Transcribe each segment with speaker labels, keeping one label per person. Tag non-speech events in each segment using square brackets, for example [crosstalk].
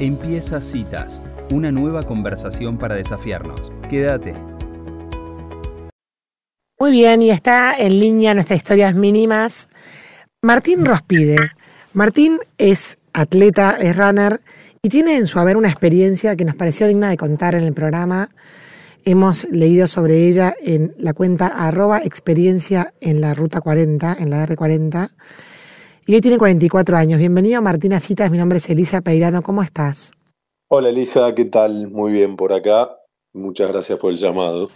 Speaker 1: Empieza Citas, una nueva conversación para desafiarnos. Quédate.
Speaker 2: Muy bien, y está en línea nuestras historias mínimas. Martín Rospide. Martín es atleta, es runner y tiene en su haber una experiencia que nos pareció digna de contar en el programa. Hemos leído sobre ella en la cuenta arroba experiencia en la ruta 40, en la R40 y hoy tiene 44 años. Bienvenido Martina Citas, mi nombre es Elisa Peirano, ¿cómo estás?
Speaker 3: Hola Elisa, ¿qué tal? Muy bien por acá. Muchas gracias por el llamado.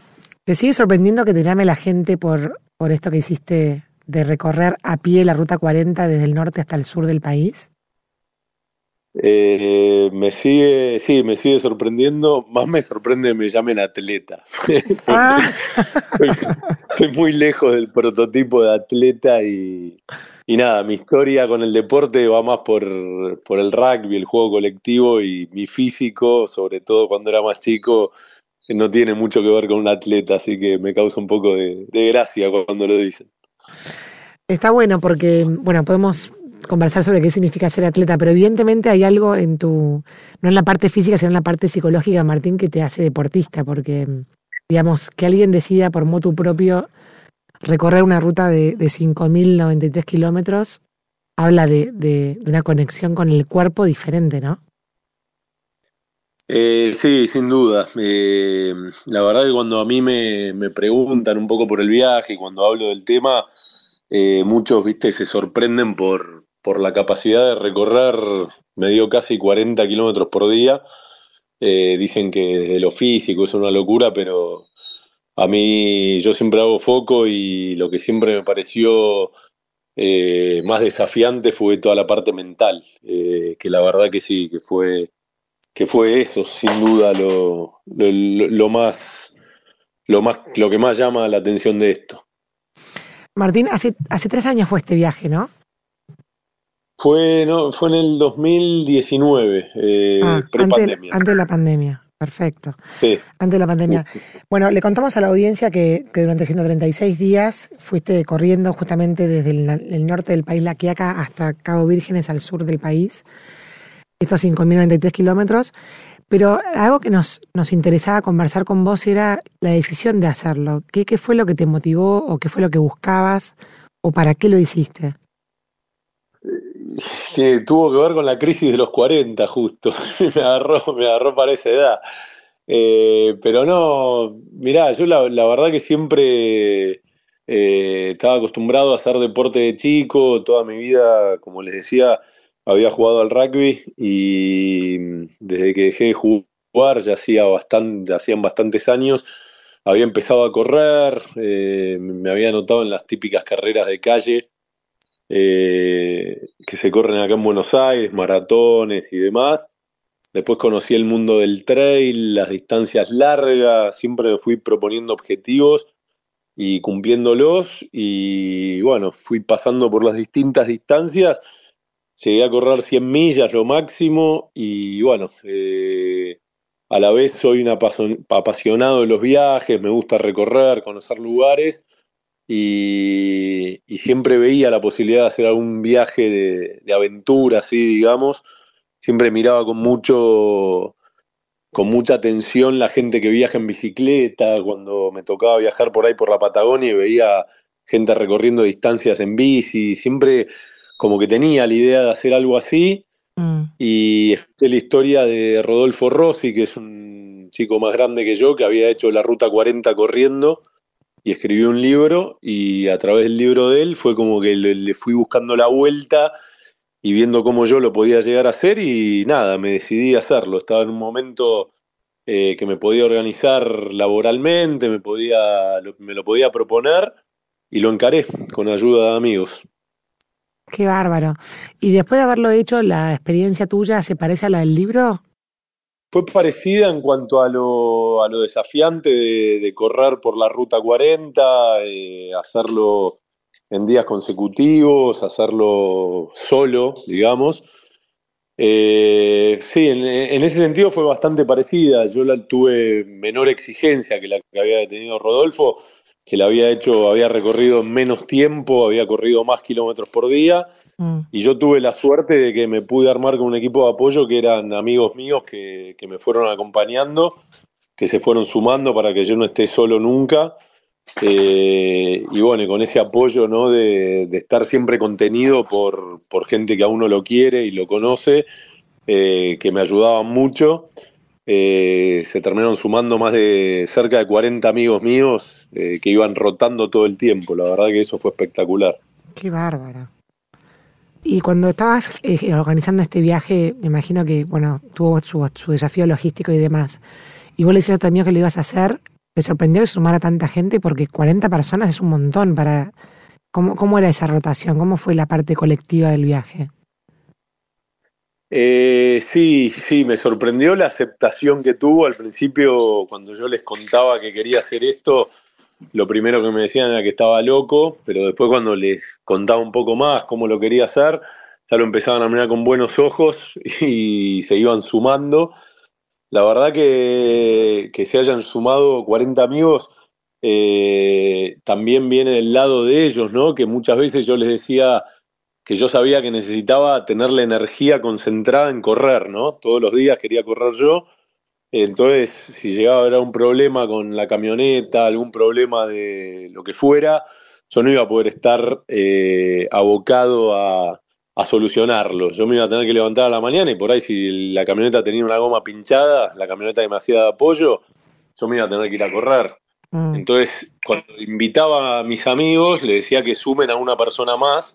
Speaker 2: ¿Te sigue sorprendiendo que te llame la gente por, por esto que hiciste de recorrer a pie la Ruta 40 desde el norte hasta el sur del país?
Speaker 3: Eh, me sigue, sí, me sigue sorprendiendo. Más me sorprende que me llamen atleta. [laughs] Ah. Estoy muy lejos del prototipo de atleta y, y nada, mi historia con el deporte va más por, el rugby, el juego colectivo y mi físico, sobre todo cuando era más chico, no tiene mucho que ver con un atleta, así que me causa un poco de, gracia cuando lo dicen.
Speaker 2: Está bueno porque, bueno, podemos conversar sobre qué significa ser atleta, pero evidentemente hay algo en tu, no en la parte física, sino en la parte psicológica, Martín, que te hace deportista, porque, digamos, que alguien decida por motu propio recorrer una ruta de, de 5.093 kilómetros habla de, una conexión con el cuerpo diferente, ¿no?
Speaker 3: Eh, sí, sin duda. Eh, la verdad que cuando a mí me, preguntan un poco por el viaje y cuando hablo del tema, eh, muchos, viste, se sorprenden por, por la capacidad de recorrer, me dio casi 40 kilómetros por día. dicen que desde lo físico es una locura, pero a mí yo siempre hago foco y lo que siempre me pareció eh, más desafiante fue toda la parte mental, eh, que la verdad que sí, que fue, que fue eso, sin duda lo, lo, más, lo más, lo que más llama la atención de esto.
Speaker 2: Martín, hace, hace tres años fue este viaje, ¿no?
Speaker 3: Fue, no, fue en el 2019, eh, ah,
Speaker 2: pre-pandemia. antes de la pandemia. Perfecto. Sí. Antes de la pandemia. Bueno, le contamos a la audiencia que, durante 136 días fuiste corriendo justamente desde el, norte del país, La Quiaca, hasta Cabo Vírgenes, al sur del país, estos 5.093 kilómetros. Pero algo que nos, nos interesaba conversar con vos era la decisión de hacerlo. ¿Qué, ¿Qué fue lo que te motivó o qué fue lo que buscabas o para qué lo hiciste? [laughs]
Speaker 3: tuvo que ver con la crisis de los 40 justo, [laughs] me agarró, me agarró para esa edad. Eh, pero no, mirá, yo la, verdad que siempre eh, estaba acostumbrado a hacer deporte de chico, toda mi vida, como les decía, había jugado al rugby y desde que dejé de jugar, ya hacía bastante, hacían bastantes años, había empezado a correr, eh, me había anotado en las típicas carreras de calle eh, que se corren acá en Buenos Aires, maratones y demás. Después conocí el mundo del trail, las distancias largas, siempre me fui proponiendo objetivos y cumpliéndolos y bueno, fui pasando por las distintas distancias, llegué a correr 100 millas lo máximo y bueno, eh, a la vez soy un apasionado de los viajes, me gusta recorrer, conocer lugares y, siempre veía la posibilidad de hacer algún viaje de, aventura, así digamos. Siempre miraba con mucho con mucha atención la gente que viaja en bicicleta, cuando me tocaba viajar por ahí por la Patagonia y veía gente recorriendo distancias en bici, siempre como que tenía la idea de hacer algo así. Mm. Y escuché la historia de Rodolfo Rossi, que es un chico más grande que yo, que había hecho la Ruta 40 corriendo y escribió un libro y a través del libro de él fue como que le, fui buscando la vuelta y viendo cómo yo lo podía llegar a hacer y nada, me decidí a hacerlo. Estaba en un momento eh, que me podía organizar laboralmente, me, podía, me lo podía proponer y lo encaré con ayuda de amigos.
Speaker 2: Qué bárbaro. ¿Y después de haberlo hecho, la experiencia tuya se parece a la del libro?
Speaker 3: Fue parecida en cuanto a lo, desafiante de, correr por la ruta 40, eh, hacerlo en días consecutivos, hacerlo solo, digamos. Eh, sí, en, ese sentido fue bastante parecida. Yo la, tuve menor exigencia que la que había tenido Rodolfo, que la había hecho, había recorrido en menos tiempo, había corrido más kilómetros por día Mm. Y yo tuve la suerte de que me pude armar con un equipo de apoyo que eran amigos míos que, me fueron acompañando, que se fueron sumando para que yo no esté solo nunca. Eh, y bueno, con ese apoyo ¿no? de, estar siempre contenido por, gente que a uno lo quiere y lo conoce, eh, que me ayudaban mucho. Eh, se terminaron sumando más de cerca de 40 amigos míos que iban rotando todo el tiempo. La verdad que eso fue espectacular.
Speaker 2: Qué bárbara. Y cuando estabas eh, organizando este viaje, me imagino que, bueno, tuvo su, desafío logístico y demás. Y vos le decías a tu amigo que lo ibas a hacer, ¿te sorprendió sumar a tanta gente? Porque 40 personas es un montón para... ¿Cómo, cómo era esa rotación? ¿Cómo fue la parte colectiva del viaje?
Speaker 3: Eh, sí, sí, me sorprendió la aceptación que tuvo al principio cuando yo les contaba que quería hacer esto lo primero que me decían era que estaba loco, pero después cuando les contaba un poco más cómo lo quería hacer, ya lo empezaban a mirar con buenos ojos [laughs] y se iban sumando. La verdad que, que se hayan sumado 40 amigos eh, también viene del lado de ellos, ¿no? Que muchas veces yo les decía que yo sabía que necesitaba tener la energía concentrada en correr, ¿no? Todos los días quería correr yo entonces, si llegaba a haber un problema con la camioneta, algún problema de lo que fuera, yo no iba a poder estar eh, abocado a, solucionarlo. Yo me iba a tener que levantar a la mañana y por ahí si la camioneta tenía una goma pinchada, la camioneta demasiado de apoyo, yo me iba a tener que ir a correr. Mm. Entonces, cuando invitaba a mis amigos, le decía que sumen a una persona más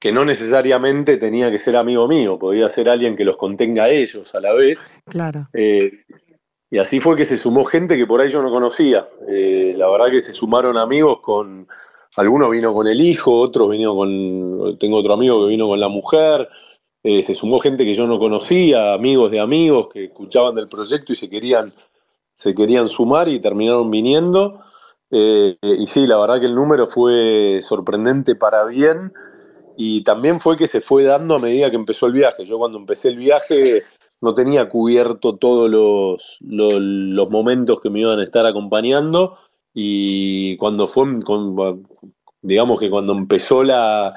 Speaker 3: que no necesariamente tenía que ser amigo mío, podía ser alguien que los contenga a ellos a la vez.
Speaker 2: Claro.
Speaker 3: Eh, y así fue que se sumó gente que por ahí yo no conocía. Eh, la verdad que se sumaron amigos con, algunos vino con el hijo, otros vino con, tengo otro amigo que vino con la mujer, eh, se sumó gente que yo no conocía, amigos de amigos que escuchaban del proyecto y se querían, se querían sumar y terminaron viniendo. y sí, la verdad que el número fue sorprendente para bien y también fue que se fue dando a medida que empezó el viaje. Yo cuando empecé el viaje no tenía cubierto todos los, los, momentos que me iban a estar acompañando y cuando fue, digamos que cuando empezó la,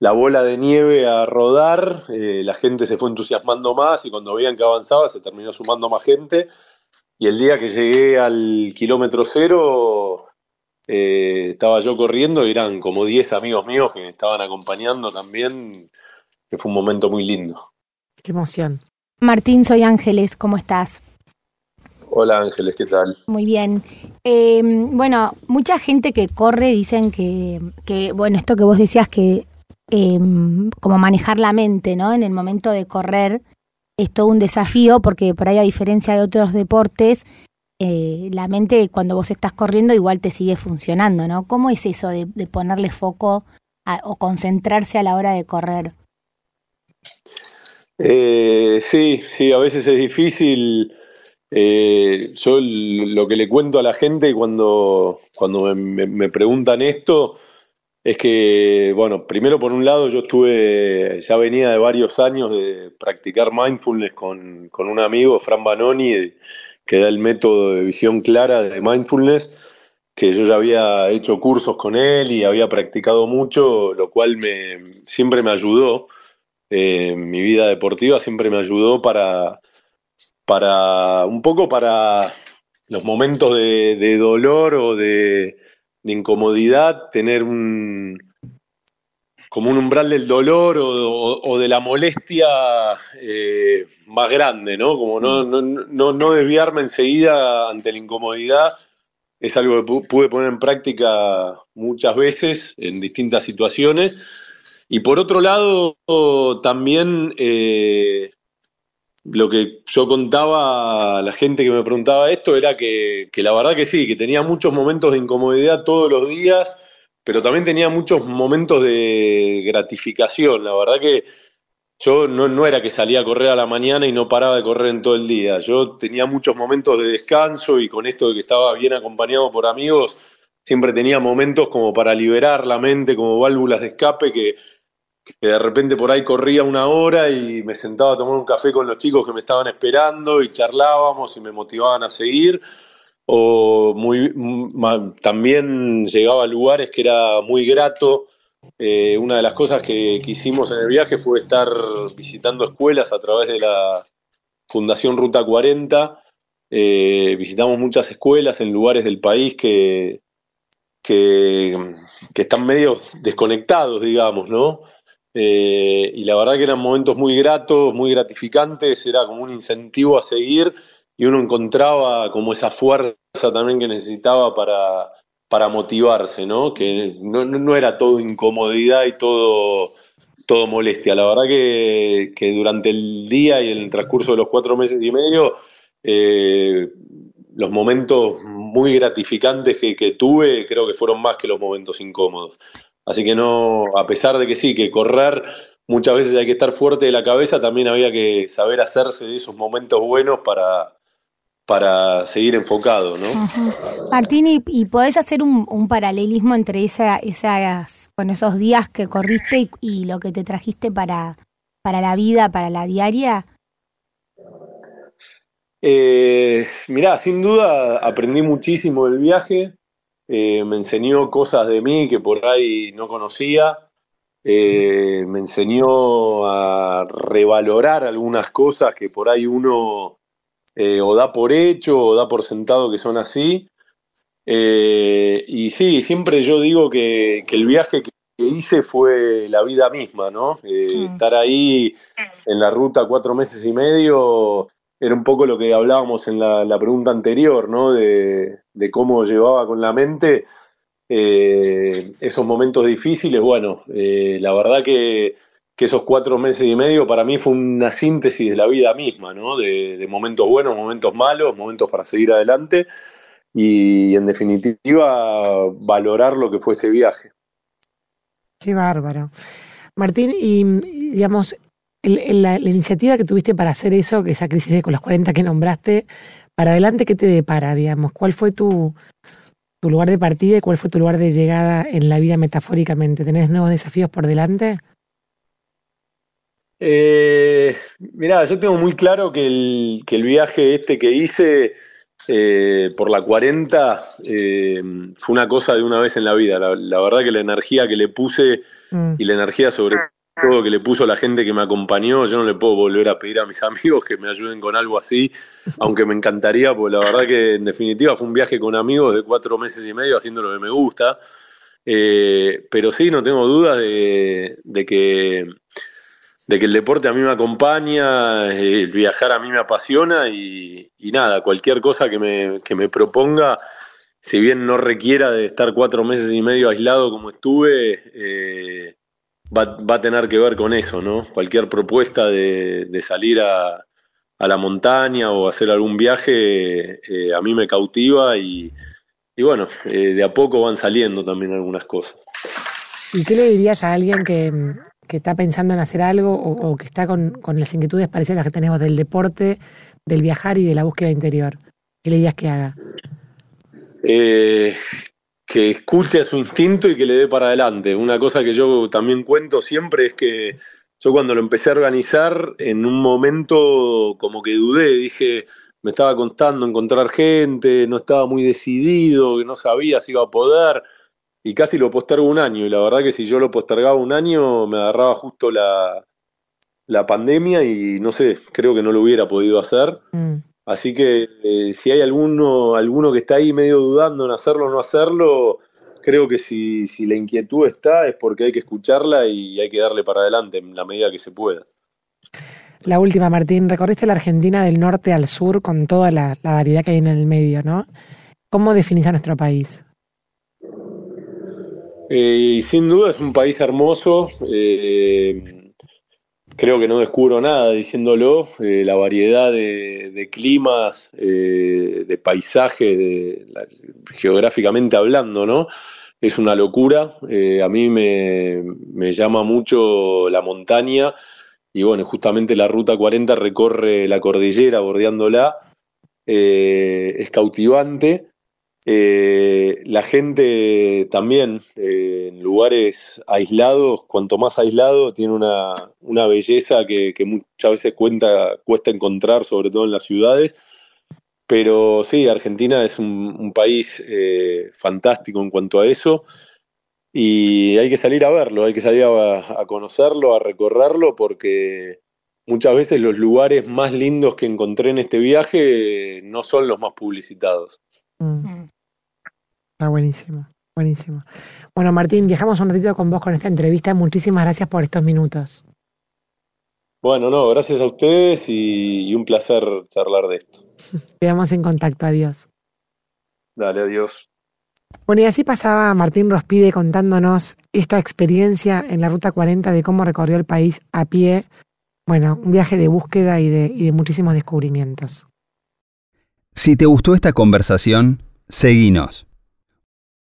Speaker 3: la bola de nieve a rodar, eh, la gente se fue entusiasmando más y cuando veían que avanzaba se terminó sumando más gente. Y el día que llegué al kilómetro cero, eh, estaba yo corriendo y eran como 10 amigos míos que me estaban acompañando también, que fue un momento muy lindo.
Speaker 2: Qué emoción.
Speaker 4: Martín, soy Ángeles, ¿cómo estás?
Speaker 3: Hola Ángeles, ¿qué tal?
Speaker 4: Muy bien. Eh, bueno, mucha gente que corre dicen que, que, bueno, esto que vos decías que eh, como manejar la mente, ¿no? En el momento de correr es todo un desafío porque por ahí a diferencia de otros deportes, eh, la mente cuando vos estás corriendo igual te sigue funcionando, ¿no? ¿Cómo es eso de, ponerle foco o concentrarse a la hora de correr?
Speaker 3: Eh, sí, sí, a veces es difícil. Eh, yo lo que le cuento a la gente cuando, cuando me, preguntan esto es que, bueno, primero por un lado yo estuve, ya venía de varios años de practicar mindfulness con, con un amigo, Fran Banoni, que da el método de visión clara de mindfulness, que yo ya había hecho cursos con él y había practicado mucho, lo cual me, siempre me ayudó. Eh, mi vida deportiva siempre me ayudó para, para un poco para los momentos de, dolor o de incomodidad, tener un, como un umbral del dolor o, de la molestia eh, más grande, ¿no? Como no, no, no, desviarme enseguida ante la incomodidad es algo que pude poner en práctica muchas veces en distintas situaciones. Y por otro lado, también eh, lo que yo contaba a la gente que me preguntaba esto era que, que la verdad que sí, que tenía muchos momentos de incomodidad todos los días pero también tenía muchos momentos de gratificación. La verdad que yo no, era que salía a correr a la mañana y no paraba de correr en todo el día. Yo tenía muchos momentos de descanso y con esto de que estaba bien acompañado por amigos, siempre tenía momentos como para liberar la mente, como válvulas de escape que, que de repente por ahí corría una hora y me sentaba a tomar un café con los chicos que me estaban esperando y charlábamos y me motivaban a seguir o muy, también llegaba a lugares que era muy grato eh, una de las cosas que, hicimos en el viaje fue estar visitando escuelas a través de la Fundación Ruta 40. Eh, visitamos muchas escuelas en lugares del país que, que, están medio desconectados, digamos, ¿no? Eh, y la verdad que eran momentos muy gratos, muy gratificantes, era como un incentivo a seguir y uno encontraba como esa fuerza también que necesitaba para, para motivarse, ¿no? Que no, era todo incomodidad y todo, todo molestia. La verdad que, durante el día y el transcurso de los cuatro meses y medio, eh, los momentos muy gratificantes que, que, tuve creo que fueron más que los momentos incómodos. Así que no, a pesar de que sí, que correr muchas veces hay que estar fuerte de la cabeza, también había que saber hacerse de esos momentos buenos para, para seguir enfocado, ¿no?
Speaker 4: Martín, ¿y, podés hacer un, paralelismo entre esa, esas, bueno, esos días que corriste y, lo que te trajiste para, para la vida, para la diaria?
Speaker 3: Eh, mirá, sin duda aprendí muchísimo del viaje, eh, me enseñó cosas de mí que por ahí no conocía, eh, me enseñó a revalorar algunas cosas que por ahí uno eh, o da por hecho o da por sentado que son así. Eh, y sí, siempre yo digo que, el viaje que hice fue la vida misma, ¿no? Eh. Estar ahí en la ruta cuatro meses y medio era un poco lo que hablábamos en la, pregunta anterior, ¿no? De, de, cómo llevaba con la mente esos momentos difíciles. Bueno, la verdad que que esos cuatro meses y medio para mí fue una síntesis de la vida misma, ¿no? De, momentos buenos, momentos malos, momentos para seguir adelante y en definitiva valorar lo que fue ese viaje.
Speaker 2: Qué bárbaro. Martín, y digamos, la, iniciativa que tuviste para hacer eso, que esa crisis de con los 40 que nombraste, para adelante, ¿qué te depara, digamos? ¿Cuál fue tu, tu lugar de partida y cuál fue tu lugar de llegada en la vida metafóricamente? ¿Tenés nuevos desafíos por delante?
Speaker 3: Eh, mirá, yo tengo muy claro que el, que el viaje este que hice eh, por la 40 eh, fue una cosa de una vez en la vida. La, verdad que la energía que le puse mm. y la energía sobre todo que le puso la gente que me acompañó, yo no le puedo volver a pedir a mis [laughs] amigos que me ayuden con algo así, aunque me encantaría, porque la verdad que en definitiva fue un viaje con amigos de cuatro meses y medio haciendo lo que me gusta. Eh, pero sí, no tengo dudas de que de que el deporte a mí me acompaña, el viajar a mí me apasiona y, nada, cualquier cosa que me, que me, proponga, si bien no requiera de estar cuatro meses y medio aislado como estuve, eh, va, a tener que ver con eso, ¿no? Cualquier propuesta de, salir a, la montaña o hacer algún viaje, eh, a mí me cautiva y, bueno, eh, de a poco van saliendo también algunas cosas.
Speaker 2: ¿Y qué le dirías a alguien que, que está pensando en hacer algo o, que está con, las inquietudes parecidas que tenemos del deporte, del viajar y de la búsqueda interior? ¿Qué le dirías que haga?
Speaker 3: Eh, que escuche a su instinto y que le dé para adelante. Una cosa que yo también cuento siempre es que yo cuando lo empecé a organizar, en un momento como que dudé, dije, me estaba costando encontrar gente, no estaba muy decidido, que no sabía si iba a poder y casi lo postergo un año. Y la verdad que si yo lo postergaba un año, me agarraba justo la, la pandemia y no sé, creo que no lo hubiera podido hacer. Mm. Así que eh, si hay alguno, alguno que está ahí medio dudando en hacerlo o no hacerlo, creo que si, si la inquietud está es porque hay que escucharla y hay que darle para adelante en la medida que se pueda.
Speaker 2: La última, Martín, recorriste la Argentina del norte al sur con toda la, la variedad que hay en el medio, ¿no? ¿Cómo definís a nuestro país?
Speaker 3: Eh, sin duda es un país hermoso. Eh, creo que no descubro nada diciéndolo. Eh, la variedad de, climas, de paisajes, geográficamente hablando, ¿no? Es una locura. a mí me, me, llama mucho la montaña. Y bueno, justamente la Ruta 40 recorre la cordillera bordeándola. es cautivante. Eh, la gente también eh, en lugares aislados, cuanto más aislado, tiene una, belleza que, muchas veces cuesta encontrar, sobre todo en las ciudades. Pero sí, Argentina es un, país eh, fantástico en cuanto a eso. y hay que salir a verlo, hay que salir a, conocerlo, a recorrerlo, porque muchas veces los lugares más lindos que encontré en este viaje no son los más publicitados.
Speaker 2: Mm. Está buenísimo, buenísimo. Bueno, Martín, viajamos un ratito con vos con esta entrevista. Muchísimas gracias por estos minutos.
Speaker 3: Bueno, no, gracias a ustedes y, un placer charlar de esto. [laughs]
Speaker 2: Quedamos en contacto, adiós.
Speaker 3: Dale, adiós.
Speaker 2: Bueno, y así pasaba Martín Rospide contándonos esta experiencia en la Ruta 40 de cómo recorrió el país a pie. Bueno, un viaje de búsqueda y de, y de muchísimos descubrimientos.
Speaker 1: Si te gustó esta conversación, seguinos